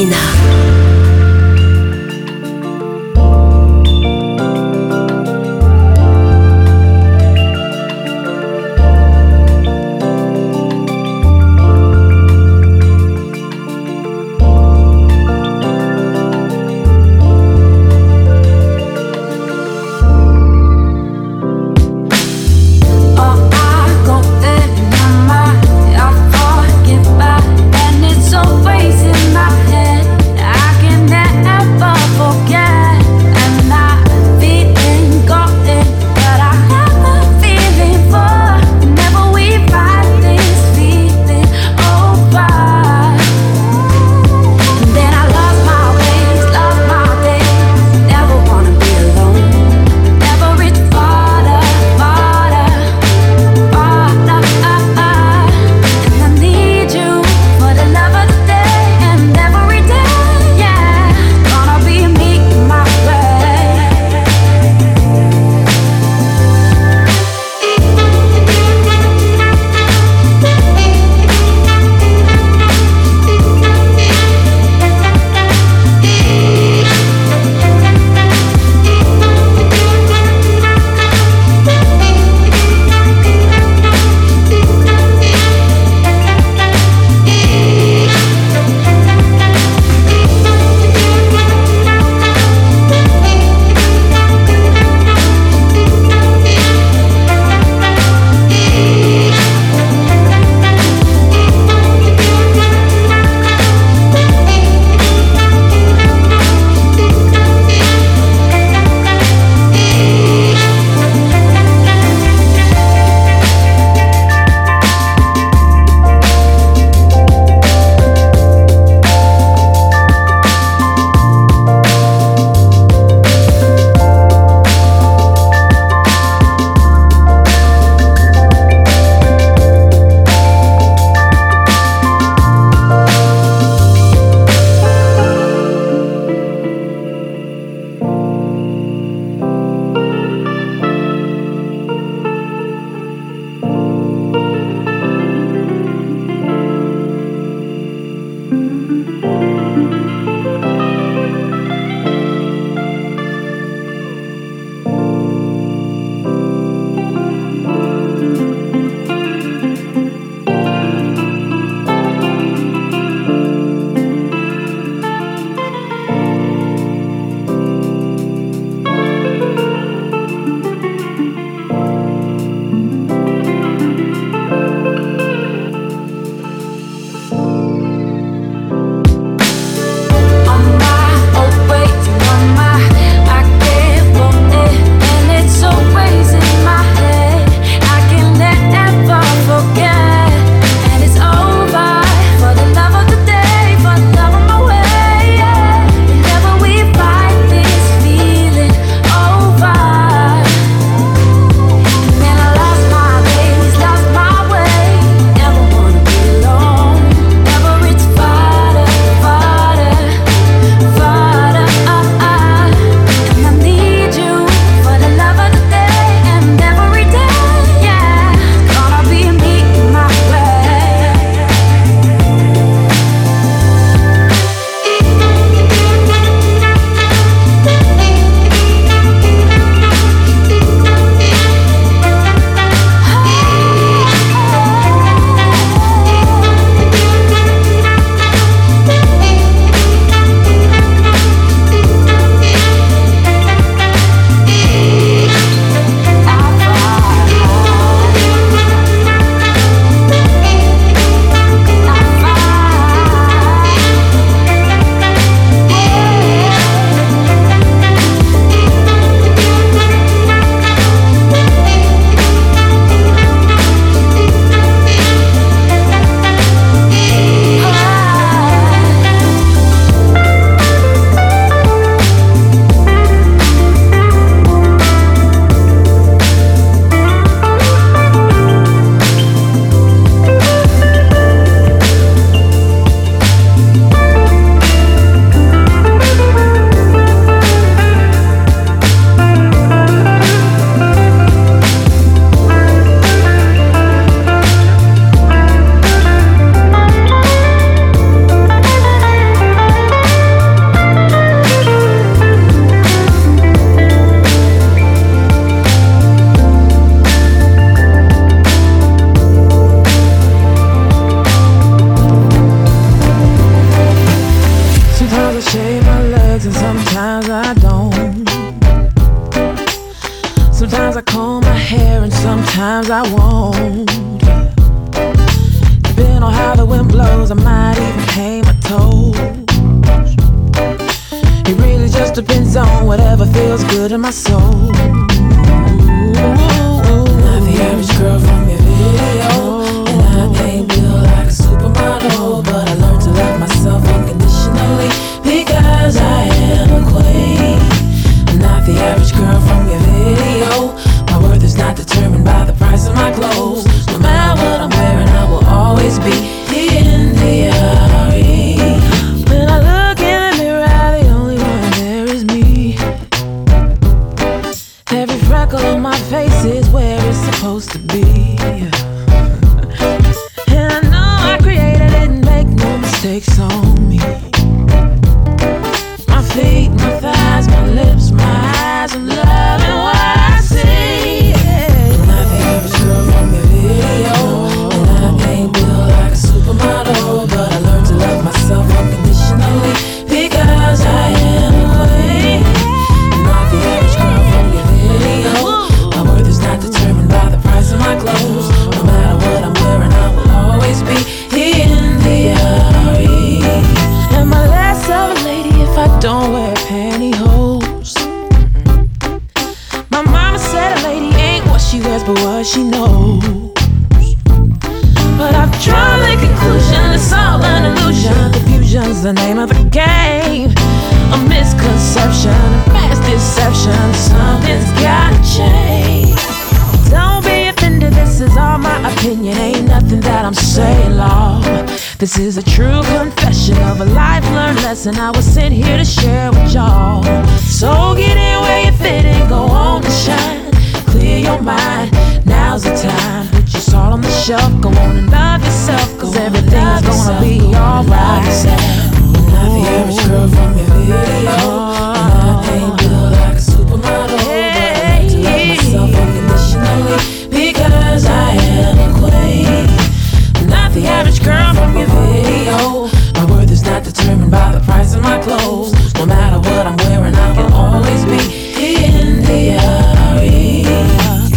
이나 to shave my legs, and sometimes I don't. Sometimes I comb my hair, and sometimes I won't. Depending on how the wind blows, I might even paint my toes. It really just depends on whatever feels good in my soul. This is a true confession of a life learned lesson I was sent here to share with y'all. So get in where you fit and go on and shine. Clear your mind, now's the time. Put your salt on the shelf, go on and love yourself, cause everything's gonna be alright. Love the average girl, from your video. Oh. And I savage girl from your video. My worth is not determined by the price of my clothes. No matter what I'm wearing, I can always be in the area.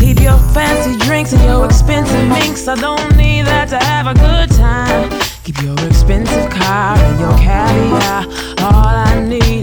Keep your fancy drinks and your expensive minks. I don't need that to have a good time. Keep your expensive car and your caviar. All I need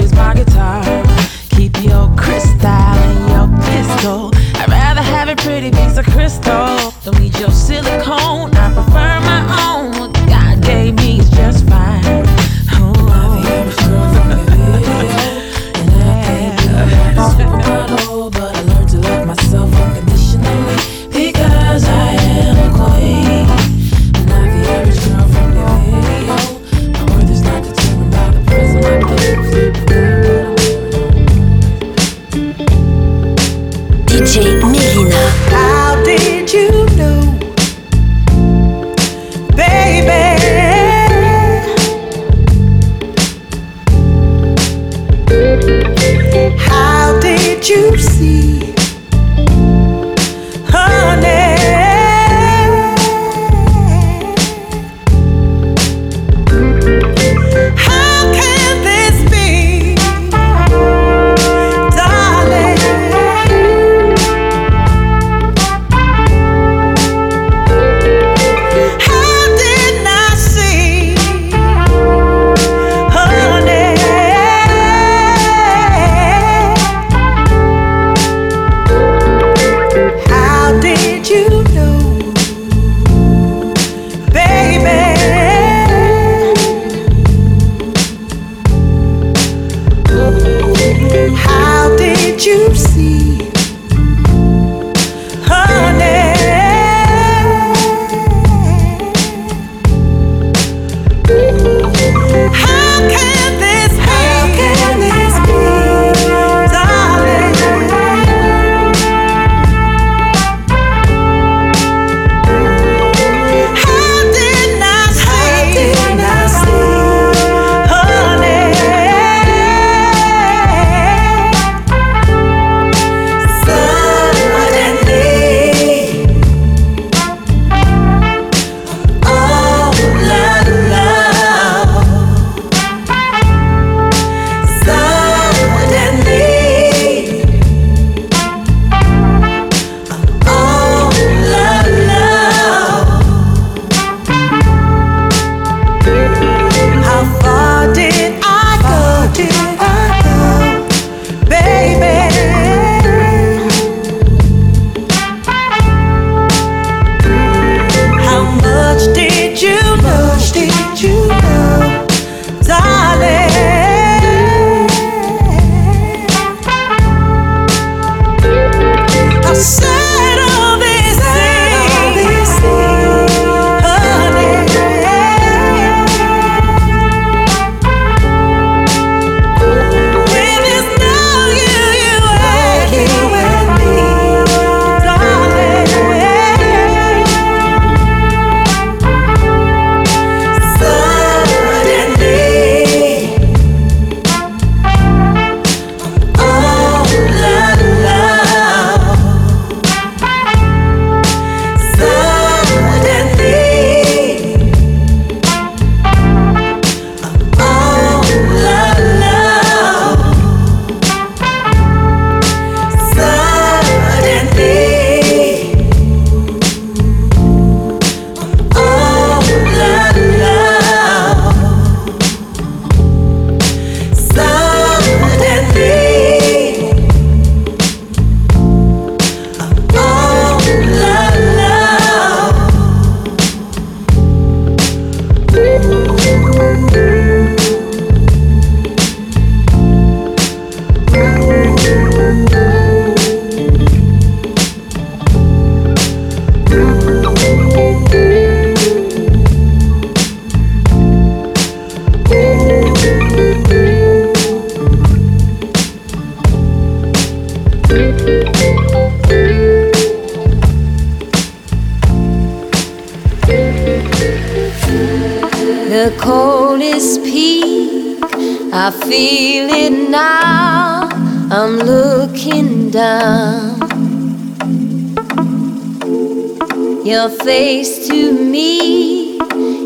face to me,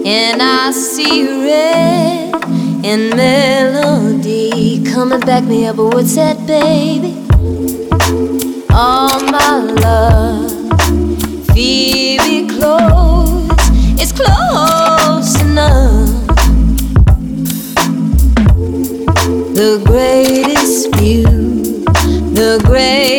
and I see red and melody coming back me up. What's that, baby? All my love, it close. It's close enough. The greatest view, the greatest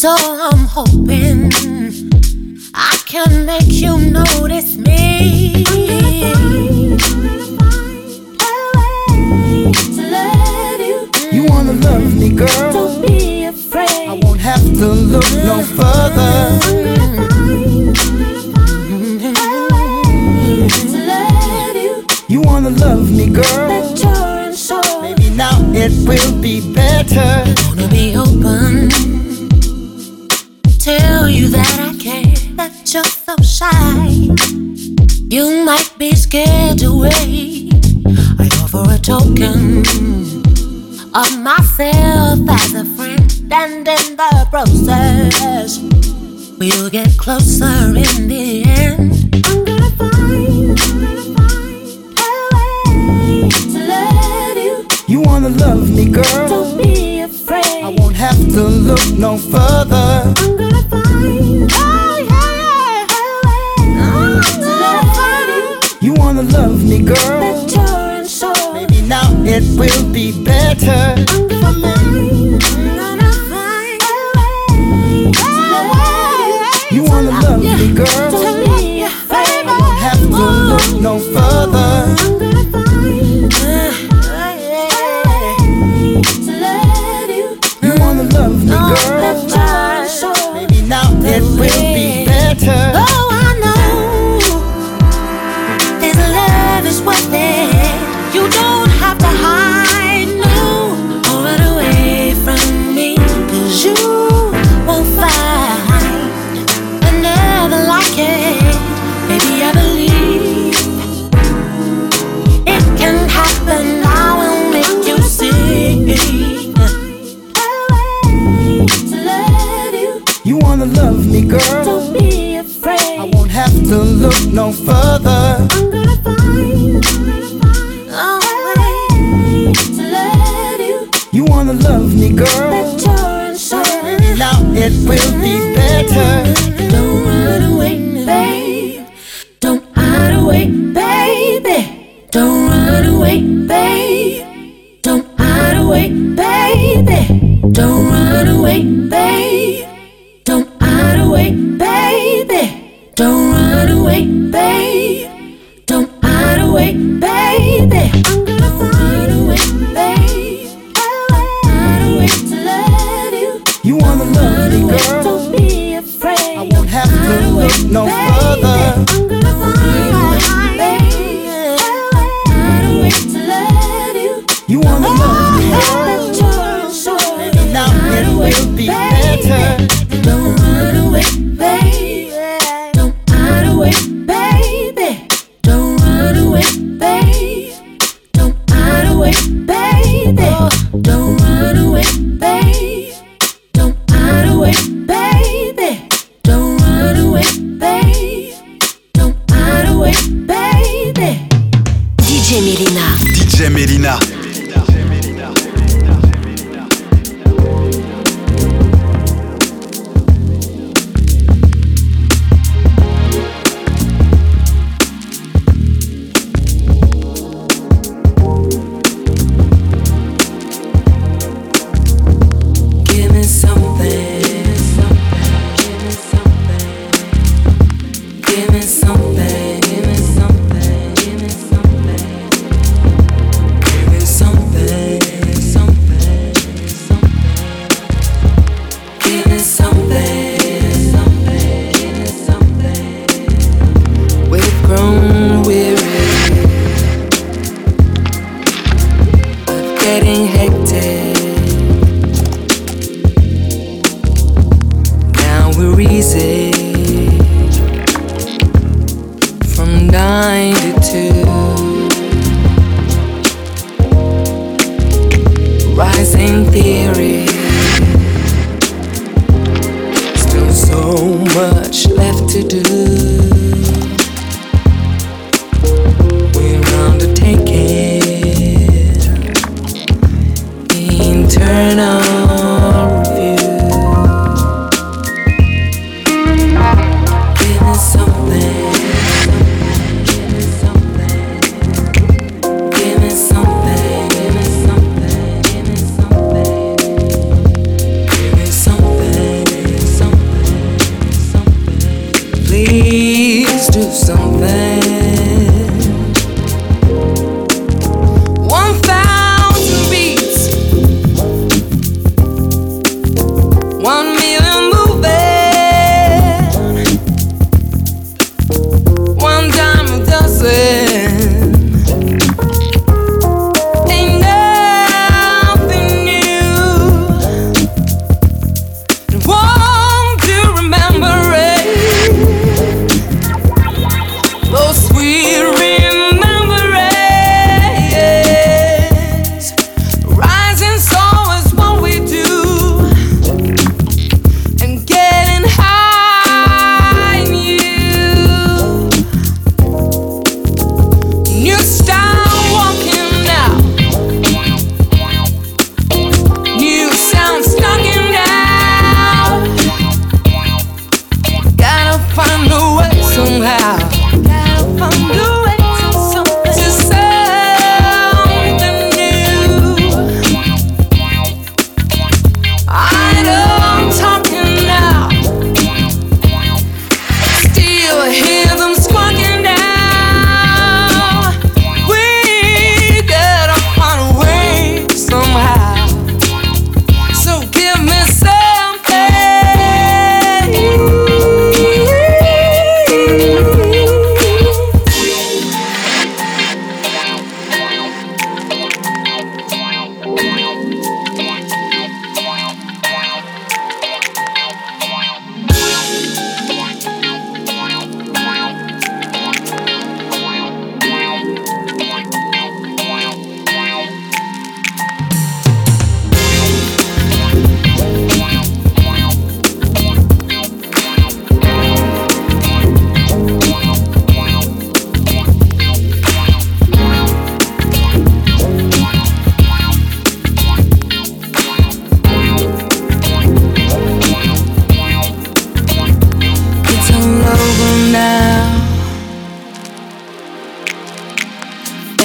So I'm hoping I can make you notice me. had to. I offer a token of myself as a friend, and in the process, we'll get closer in the end. I'm gonna find a way to love you. You wanna love me, girl? Don't be afraid. I won't have to look no further. Don't be afraid. I won't have to look no further.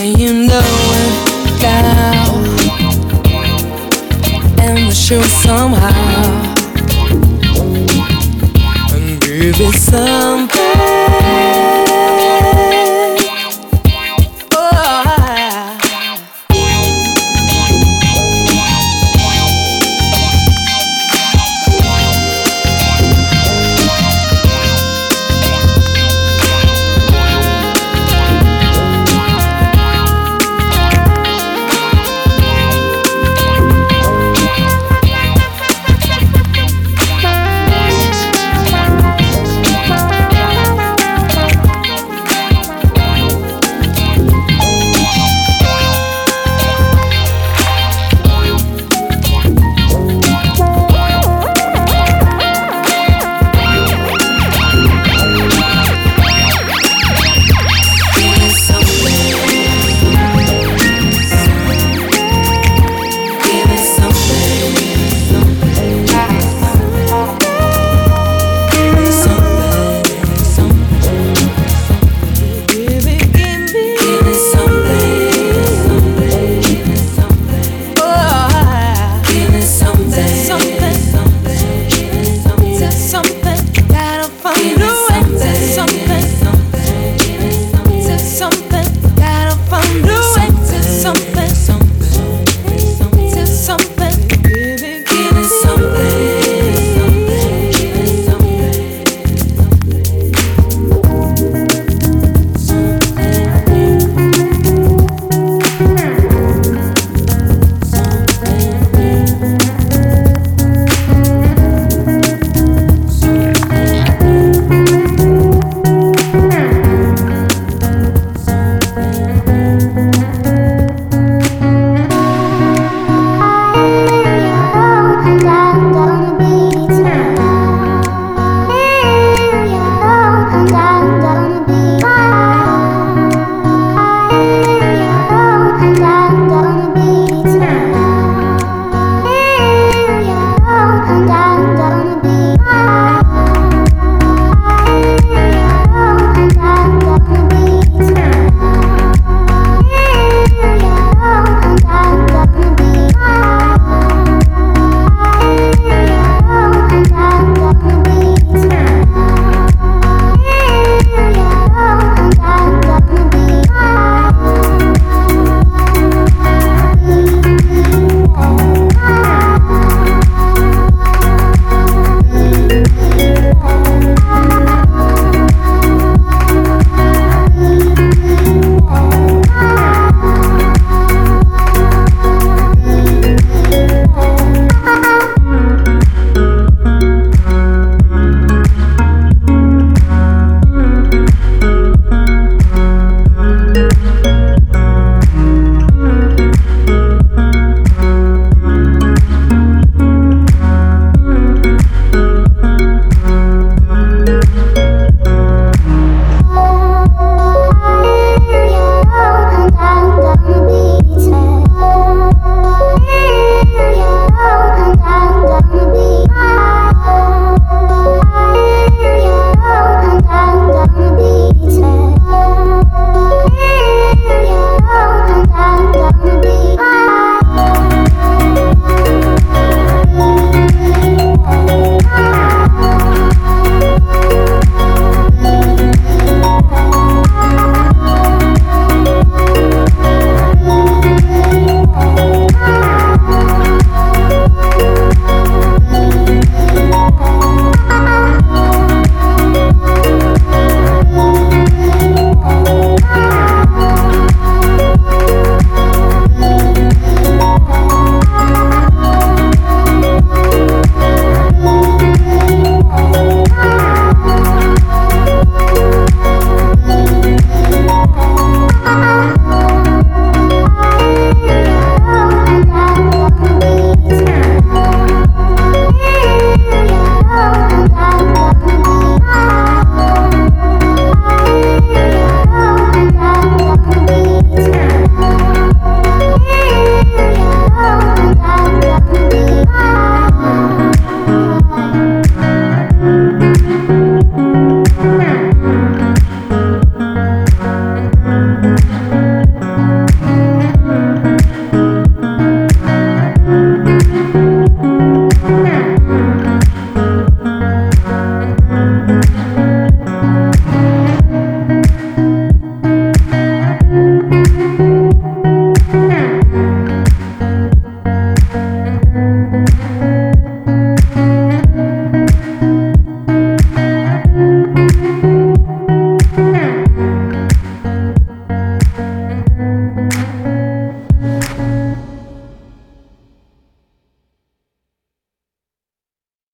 You know it now. And the show somehow. And give it some pain.